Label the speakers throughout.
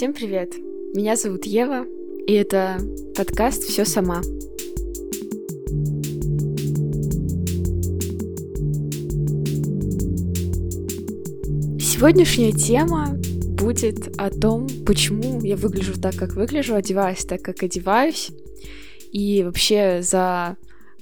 Speaker 1: Всем привет! Меня зовут Ева, и это подкаст «Все сама». Сегодняшняя тема будет о том, почему я выгляжу так, как выгляжу, одеваюсь так, как одеваюсь, и вообще за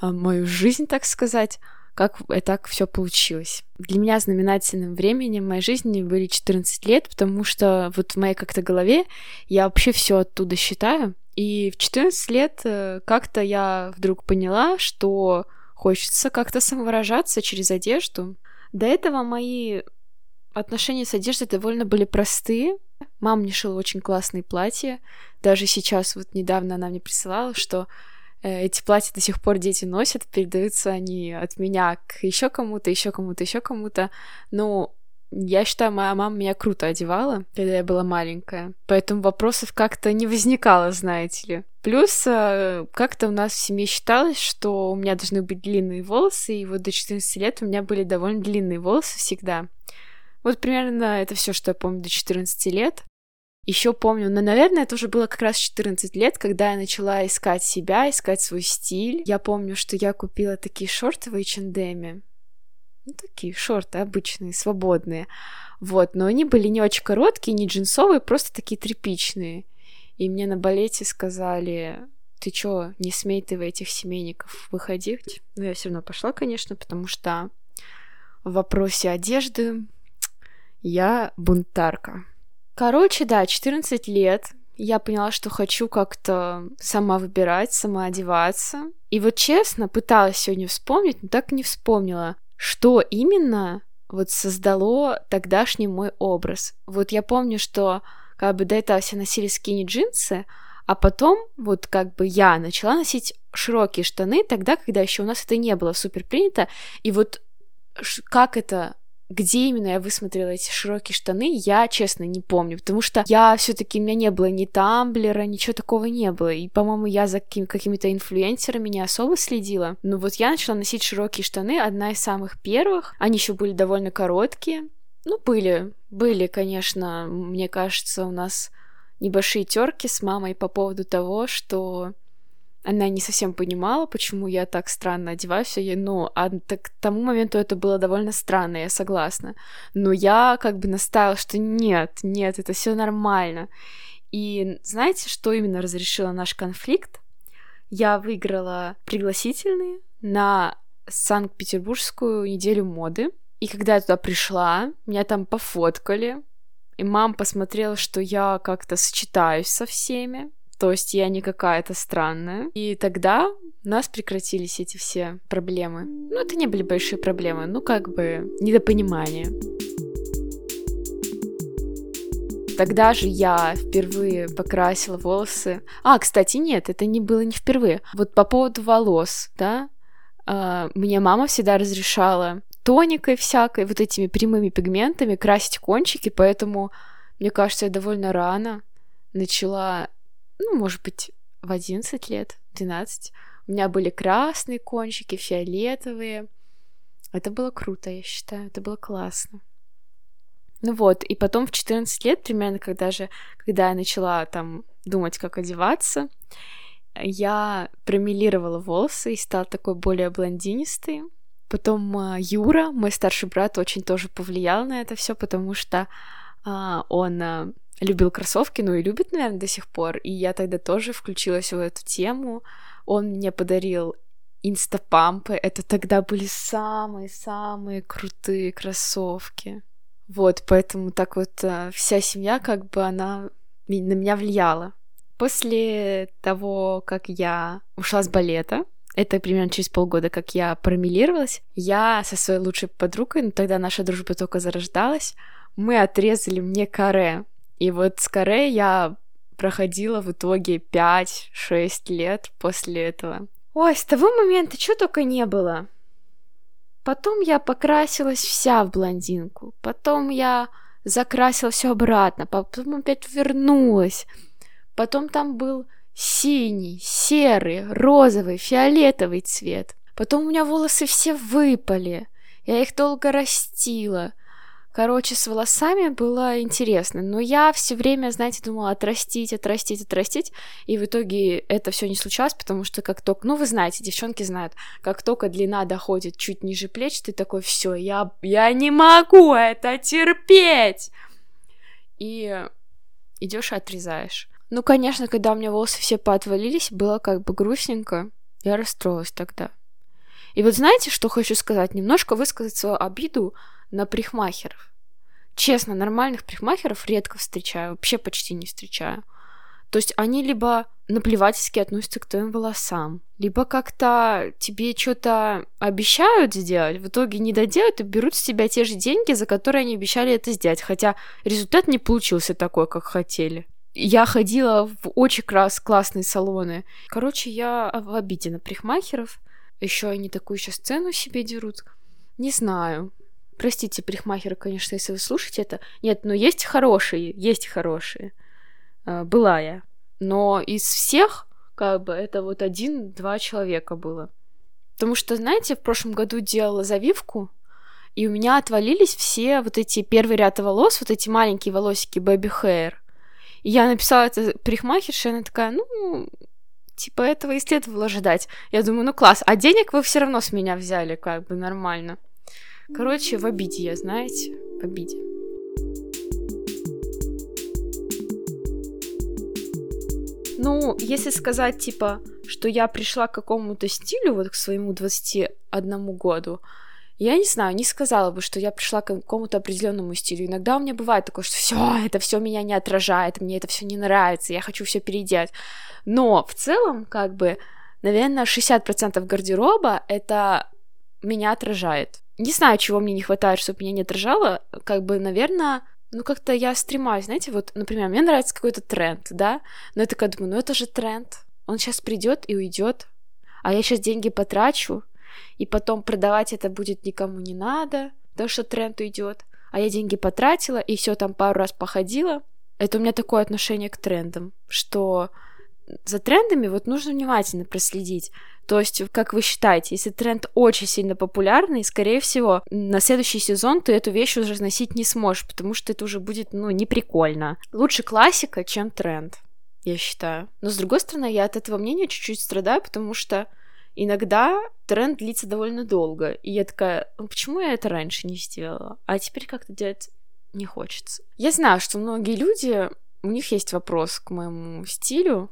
Speaker 1: а, мою жизнь, так сказать, как так все получилось. Для меня знаменательным временем в моей жизни были 14 лет, потому что вот в моей как-то голове я вообще все оттуда считаю. И в 14 лет э, как-то я вдруг поняла, что хочется как-то самовыражаться через одежду. До этого мои отношения с одеждой довольно были простые. Мама мне шила очень классные платья. Даже сейчас, вот недавно она мне присылала, что эти платья до сих пор дети носят, передаются они от меня к еще кому-то, еще кому-то, еще кому-то. Ну, я считаю, моя мама меня круто одевала, когда я была маленькая. Поэтому вопросов как-то не возникало, знаете ли. Плюс э, как-то у нас в семье считалось, что у меня должны быть длинные волосы, и вот до 14 лет у меня были довольно длинные волосы всегда. Вот примерно это все, что я помню до 14 лет. Еще помню, но, наверное, это уже было как раз 14 лет, когда я начала искать себя, искать свой стиль. Я помню, что я купила такие шорты в H&M. Ну, такие шорты обычные, свободные. Вот, но они были не очень короткие, не джинсовые, просто такие тряпичные. И мне на балете сказали, ты чё, не смей ты в этих семейников выходить? Но я все равно пошла, конечно, потому что в вопросе одежды я бунтарка. Короче, да, 14 лет. Я поняла, что хочу как-то сама выбирать, сама одеваться. И вот честно, пыталась сегодня вспомнить, но так и не вспомнила, что именно вот создало тогдашний мой образ. Вот я помню, что как бы до этого все носили скини-джинсы, а потом вот как бы я начала носить широкие штаны тогда, когда еще у нас это не было супер принято. И вот как это где именно я высмотрела эти широкие штаны, я, честно, не помню, потому что я все таки у меня не было ни тамблера, ничего такого не было, и, по-моему, я за каким- какими-то инфлюенсерами не особо следила, но вот я начала носить широкие штаны, одна из самых первых, они еще были довольно короткие, ну, были, были, конечно, мне кажется, у нас небольшие терки с мамой по поводу того, что она не совсем понимала, почему я так странно одеваюсь, ну, а к тому моменту это было довольно странно, я согласна. Но я как бы настаивала, что нет, нет, это все нормально. И знаете, что именно разрешило наш конфликт? Я выиграла пригласительные на Санкт-Петербургскую неделю моды. И когда я туда пришла, меня там пофоткали, и мама посмотрела, что я как-то сочетаюсь со всеми, то есть я не какая-то странная. И тогда у нас прекратились эти все проблемы. Ну, это не были большие проблемы, ну, как бы недопонимание. Тогда же я впервые покрасила волосы. А, кстати, нет, это не было не впервые. Вот по поводу волос, да, э, мне мама всегда разрешала тоникой всякой, вот этими прямыми пигментами красить кончики, поэтому, мне кажется, я довольно рано начала ну, может быть, в 11 лет, 12. У меня были красные кончики, фиолетовые. Это было круто, я считаю, это было классно. Ну вот, и потом в 14 лет, примерно, когда же, когда я начала там думать, как одеваться, я промелировала волосы и стала такой более блондинистой. Потом а, Юра, мой старший брат, очень тоже повлиял на это все, потому что а, он а, любил кроссовки, ну и любит, наверное, до сих пор. И я тогда тоже включилась в эту тему. Он мне подарил инстапампы. Это тогда были самые-самые крутые кроссовки. Вот, поэтому так вот э, вся семья, как бы она на меня влияла. После того, как я ушла с балета, это примерно через полгода, как я промелировалась, я со своей лучшей подругой, ну тогда наша дружба только зарождалась, мы отрезали мне каре. И вот скорее я проходила в итоге 5-6 лет после этого. Ой, с того момента что только не было. Потом я покрасилась вся в блондинку. Потом я закрасила все обратно. Потом опять вернулась. Потом там был синий, серый, розовый, фиолетовый цвет. Потом у меня волосы все выпали. Я их долго растила. Короче, с волосами было интересно, но я все время, знаете, думала отрастить, отрастить, отрастить, и в итоге это все не случалось, потому что как только, ну вы знаете, девчонки знают, как только длина доходит чуть ниже плеч, ты такой, все, я, я не могу это терпеть, и идешь и отрезаешь. Ну, конечно, когда у меня волосы все поотвалились, было как бы грустненько, я расстроилась тогда. И вот знаете, что хочу сказать? Немножко высказать свою обиду на прихмахеров. Честно, нормальных прихмахеров редко встречаю, вообще почти не встречаю. То есть они либо наплевательски относятся к твоим волосам, либо как-то тебе что-то обещают сделать, в итоге не доделают и берут с тебя те же деньги, за которые они обещали это сделать, хотя результат не получился такой, как хотели. Я ходила в очень крас классные салоны. Короче, я в обиде на прихмахеров. Еще они такую сейчас цену себе дерут. Не знаю. Простите, парикмахеры, конечно, если вы слушаете это. Нет, но есть хорошие, есть хорошие. А, была я. Но из всех, как бы, это вот один-два человека было. Потому что, знаете, в прошлом году делала завивку, и у меня отвалились все вот эти первый ряд волос, вот эти маленькие волосики baby hair. И я написала это парикмахерше, она такая, ну, типа этого и следовало ожидать. Я думаю, ну класс, а денег вы все равно с меня взяли, как бы нормально. Короче, в обиде я, знаете, в обиде. Ну, если сказать, типа, что я пришла к какому-то стилю, вот к своему 21 году, я не знаю, не сказала бы, что я пришла к какому-то определенному стилю. Иногда у меня бывает такое, что все, это все меня не отражает, мне это все не нравится, я хочу все переделать. Но в целом, как бы, наверное, 60% гардероба это меня отражает не знаю, чего мне не хватает, чтобы меня не отражало, как бы, наверное, ну, как-то я стремаюсь, знаете, вот, например, мне нравится какой-то тренд, да, но я такая думаю, ну, это же тренд, он сейчас придет и уйдет, а я сейчас деньги потрачу, и потом продавать это будет никому не надо, потому что тренд уйдет, а я деньги потратила, и все там пару раз походила. Это у меня такое отношение к трендам, что за трендами вот нужно внимательно проследить. То есть, как вы считаете, если тренд очень сильно популярный, скорее всего, на следующий сезон ты эту вещь уже носить не сможешь, потому что это уже будет, ну, не прикольно. Лучше классика, чем тренд, я считаю. Но, с другой стороны, я от этого мнения чуть-чуть страдаю, потому что иногда тренд длится довольно долго. И я такая, ну, почему я это раньше не сделала? А теперь как-то делать не хочется. Я знаю, что многие люди, у них есть вопрос к моему стилю,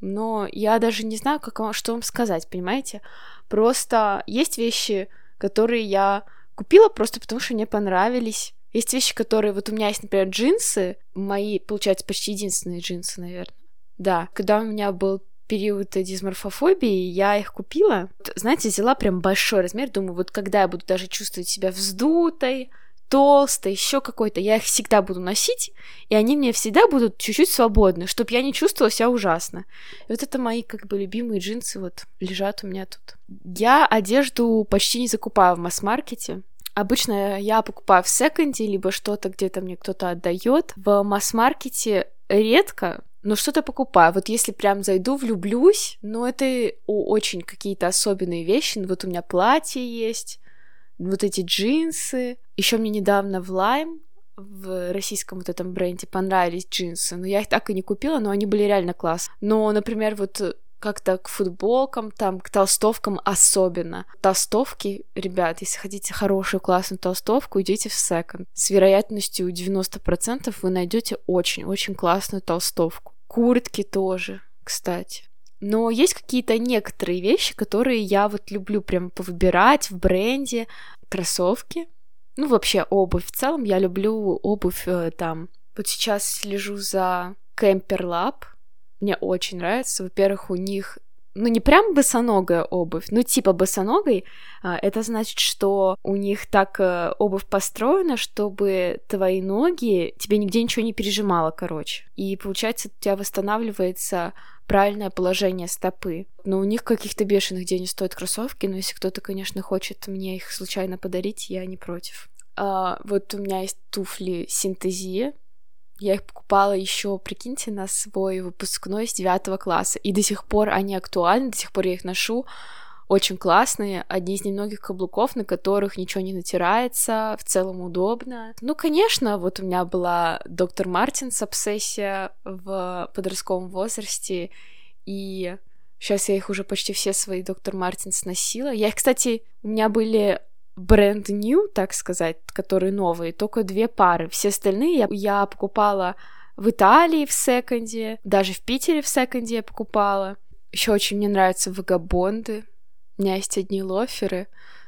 Speaker 1: но я даже не знаю, как вам, что вам сказать, понимаете? Просто есть вещи, которые я купила просто потому, что мне понравились. Есть вещи, которые... Вот у меня есть, например, джинсы, мои, получается, почти единственные джинсы, наверное. Да, когда у меня был период дисморфофобии, я их купила. Знаете, взяла прям большой размер, думаю, вот когда я буду даже чувствовать себя вздутой, толстый, еще какой-то, я их всегда буду носить, и они мне всегда будут чуть-чуть свободны, чтобы я не чувствовала себя ужасно. И вот это мои как бы любимые джинсы вот лежат у меня тут. Я одежду почти не закупаю в масс-маркете. Обычно я покупаю в секонде, либо что-то где-то мне кто-то отдает. В масс-маркете редко, но что-то покупаю. Вот если прям зайду, влюблюсь, но это очень какие-то особенные вещи. Вот у меня платье есть, вот эти джинсы. Еще мне недавно в Lime в российском вот этом бренде понравились джинсы, но я их так и не купила, но они были реально класс. Но, например, вот как-то к футболкам, там, к толстовкам особенно. Толстовки, ребят, если хотите хорошую классную толстовку, идите в секонд. С вероятностью 90% вы найдете очень-очень классную толстовку. Куртки тоже, кстати. Но есть какие-то некоторые вещи, которые я вот люблю прям повыбирать в бренде. Кроссовки. Ну, вообще обувь. В целом я люблю обувь э, там. Вот сейчас слежу за Camper Lab. Мне очень нравится. Во-первых, у них ну, не прям босоногая обувь, ну, типа босоногой, а, это значит, что у них так э, обувь построена, чтобы твои ноги тебе нигде ничего не пережимало, короче. И получается, у тебя восстанавливается правильное положение стопы. Но у них каких-то бешеных денег стоят кроссовки, но если кто-то, конечно, хочет мне их случайно подарить, я не против. А, вот у меня есть туфли синтезия, я их покупала еще, прикиньте, на свой выпускной с девятого класса. И до сих пор они актуальны, до сих пор я их ношу. очень классные, одни из немногих каблуков, на которых ничего не натирается, в целом удобно. Ну, конечно, вот у меня была доктор Мартинс обсессия в подростковом возрасте, и сейчас я их уже почти все свои доктор Мартинс носила. Я их, кстати, у меня были бренд new, так сказать, которые новые, только две пары. Все остальные я, я покупала в Италии в секонде, даже в Питере в секонде я покупала. Еще очень мне нравятся вагабонды. У меня есть одни лоферы,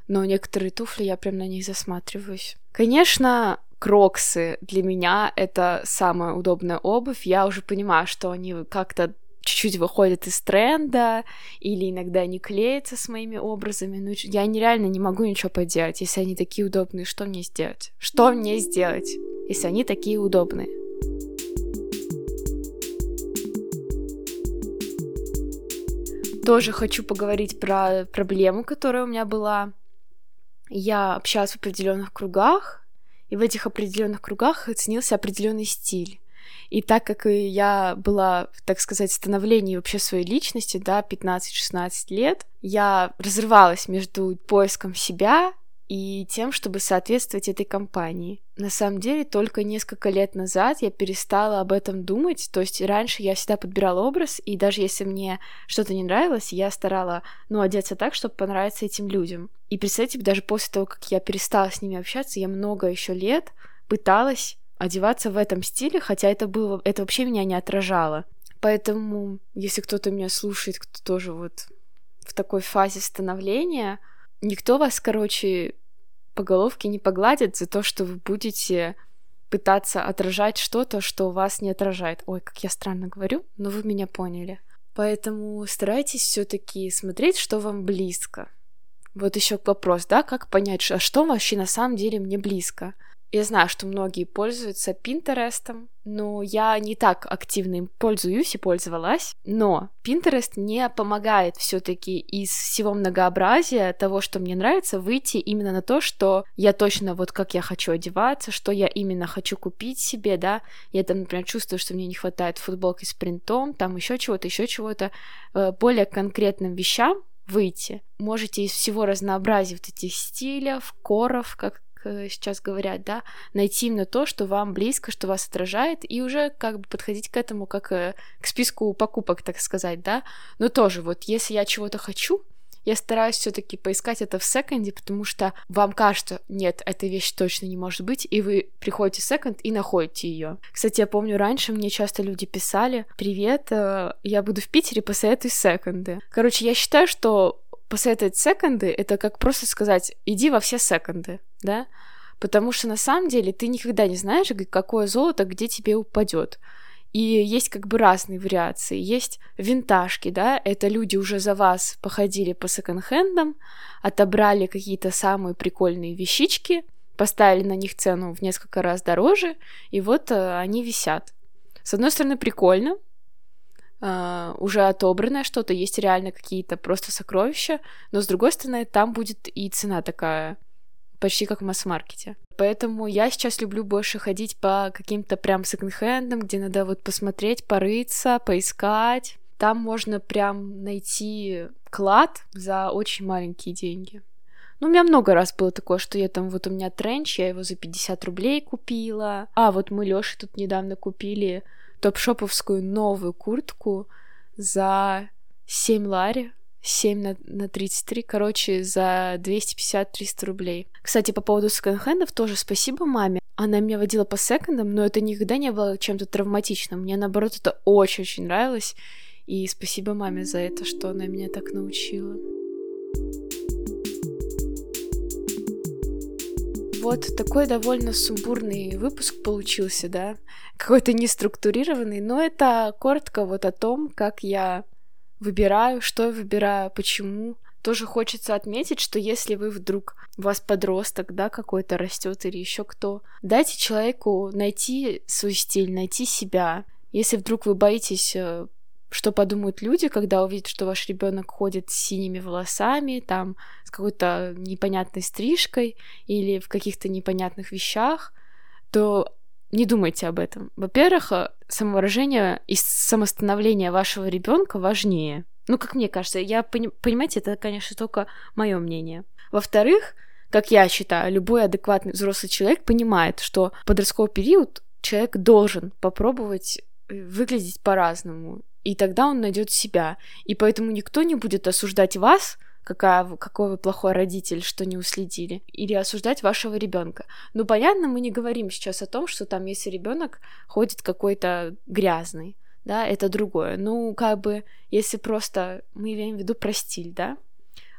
Speaker 1: но некоторые туфли я прям на них засматриваюсь. Конечно, кроксы для меня это самая удобная обувь. Я уже понимаю, что они как-то чуть-чуть выходят из тренда или иногда не клеятся с моими образами. Ну, я нереально не могу ничего поделать, если они такие удобные. Что мне сделать? Что мне сделать, если они такие удобные? Тоже хочу поговорить про проблему, которая у меня была. Я общалась в определенных кругах, и в этих определенных кругах оценился определенный стиль. И так как я была, так сказать, в становлении вообще своей личности, да, 15-16 лет, я разрывалась между поиском себя и тем, чтобы соответствовать этой компании. На самом деле, только несколько лет назад я перестала об этом думать, то есть раньше я всегда подбирала образ, и даже если мне что-то не нравилось, я старала, ну, одеться так, чтобы понравиться этим людям. И представьте, даже после того, как я перестала с ними общаться, я много еще лет пыталась одеваться в этом стиле, хотя это было, это вообще меня не отражало. Поэтому, если кто-то меня слушает, кто тоже вот в такой фазе становления, никто вас, короче, по головке не погладит за то, что вы будете пытаться отражать что-то, что вас не отражает. Ой, как я странно говорю, но вы меня поняли. Поэтому старайтесь все-таки смотреть, что вам близко. Вот еще вопрос, да, как понять, а что вообще на самом деле мне близко? Я знаю, что многие пользуются Пинтерестом, но я не так активно им пользуюсь и пользовалась. Но Pinterest не помогает все-таки из всего многообразия того, что мне нравится, выйти именно на то, что я точно вот как я хочу одеваться, что я именно хочу купить себе, да. Я там, например, чувствую, что мне не хватает футболки с принтом, там еще чего-то, еще чего-то, э, более конкретным вещам выйти. Можете из всего разнообразия вот этих стилей, коров, как сейчас говорят, да, найти именно то, что вам близко, что вас отражает, и уже как бы подходить к этому как э, к списку покупок, так сказать, да. Но тоже вот, если я чего-то хочу, я стараюсь все-таки поискать это в секонде, потому что вам кажется, нет, эта вещь точно не может быть, и вы приходите в секонд и находите ее. Кстати, я помню, раньше мне часто люди писали, привет, э, я буду в Питере, посоветуй секонды. Короче, я считаю, что посоветовать секонды — это как просто сказать, иди во все секонды, да? Потому что на самом деле ты никогда не знаешь, какое золото где тебе упадет. И есть как бы разные вариации. Есть винтажки, да, это люди уже за вас походили по секонд-хендам, отобрали какие-то самые прикольные вещички, поставили на них цену в несколько раз дороже, и вот э, они висят. С одной стороны, прикольно, Uh, уже отобранное что-то, есть реально какие-то просто сокровища, но с другой стороны, там будет и цена такая, почти как в масс-маркете. Поэтому я сейчас люблю больше ходить по каким-то прям секонд-хендам, где надо вот посмотреть, порыться, поискать. Там можно прям найти клад за очень маленькие деньги. Ну, у меня много раз было такое, что я там, вот у меня тренч, я его за 50 рублей купила. А, вот мы Лёше тут недавно купили топ-шоповскую новую куртку за 7 лари. 7 на, на 33, короче, за 250-300 рублей. Кстати, по поводу секонд-хендов тоже спасибо маме. Она меня водила по секондам, но это никогда не было чем-то травматичным. Мне, наоборот, это очень-очень нравилось. И спасибо маме за это, что она меня так научила. Вот такой довольно сумбурный выпуск получился, да? Какой-то неструктурированный, но это коротко вот о том, как я выбираю, что я выбираю, почему. Тоже хочется отметить, что если вы вдруг у вас подросток, да, какой-то растет или еще кто, дайте человеку найти свой стиль, найти себя. Если вдруг вы боитесь э, что подумают люди, когда увидят, что ваш ребенок ходит с синими волосами, там, с какой-то непонятной стрижкой или в каких-то непонятных вещах, то не думайте об этом. Во-первых, э, самовыражение и самостановление вашего ребенка важнее. Ну, как мне кажется, я пони- понимаете, это, конечно, только мое мнение. Во-вторых, как я считаю, любой адекватный взрослый человек понимает, что в подростковый период человек должен попробовать э, выглядеть по-разному, и тогда он найдет себя. И поэтому никто не будет осуждать вас, какая, какой вы плохой родитель, что не уследили, или осуждать вашего ребенка. Ну, понятно, мы не говорим сейчас о том, что там, если ребенок ходит какой-то грязный, да, это другое. Ну, как бы, если просто мы имеем в виду про стиль, да,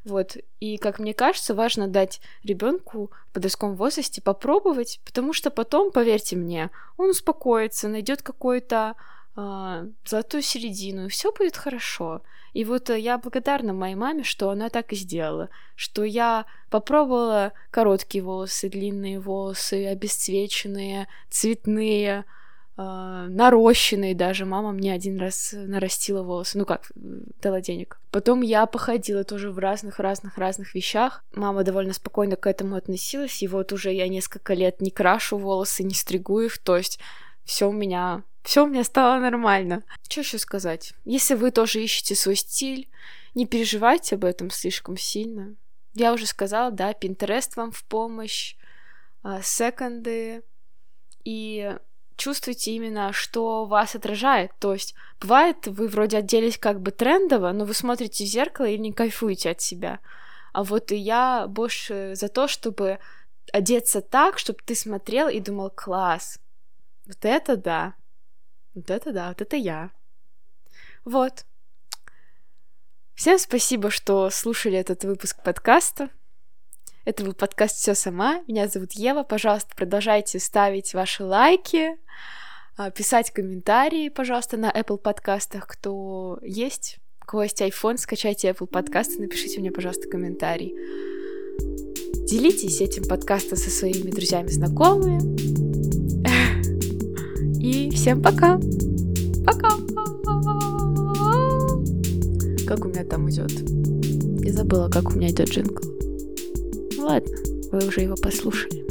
Speaker 1: вот. И, как мне кажется, важно дать ребенку в подростковом возрасте попробовать, потому что потом, поверьте мне, он успокоится, найдет какую-то э, золотую середину, и все будет хорошо. И вот э, я благодарна моей маме, что она так и сделала, что я попробовала короткие волосы, длинные волосы, обесцвеченные, цветные, э, нарощенные даже. Мама мне один раз нарастила волосы, ну как, дала денег. Потом я походила тоже в разных-разных-разных вещах. Мама довольно спокойно к этому относилась, и вот уже я несколько лет не крашу волосы, не стригу их, то есть все у меня все у меня стало нормально. Что еще сказать? Если вы тоже ищете свой стиль, не переживайте об этом слишком сильно. Я уже сказала, да, Pinterest вам в помощь, а, секонды, и чувствуйте именно, что вас отражает. То есть бывает, вы вроде оделись как бы трендово, но вы смотрите в зеркало и не кайфуете от себя. А вот и я больше за то, чтобы одеться так, чтобы ты смотрел и думал, класс, вот это да, вот это да, вот это я. Вот. Всем спасибо, что слушали этот выпуск подкаста. Это был подкаст «Все сама». Меня зовут Ева. Пожалуйста, продолжайте ставить ваши лайки, а, писать комментарии, пожалуйста, на Apple подкастах. Кто есть, у кого есть iPhone, скачайте Apple подкасты, напишите мне, пожалуйста, комментарий. Делитесь этим подкастом со своими друзьями, знакомыми. И всем пока! Пока! Как у меня там идет? Я забыла, как у меня идет джингл. Ладно, вы уже его послушали.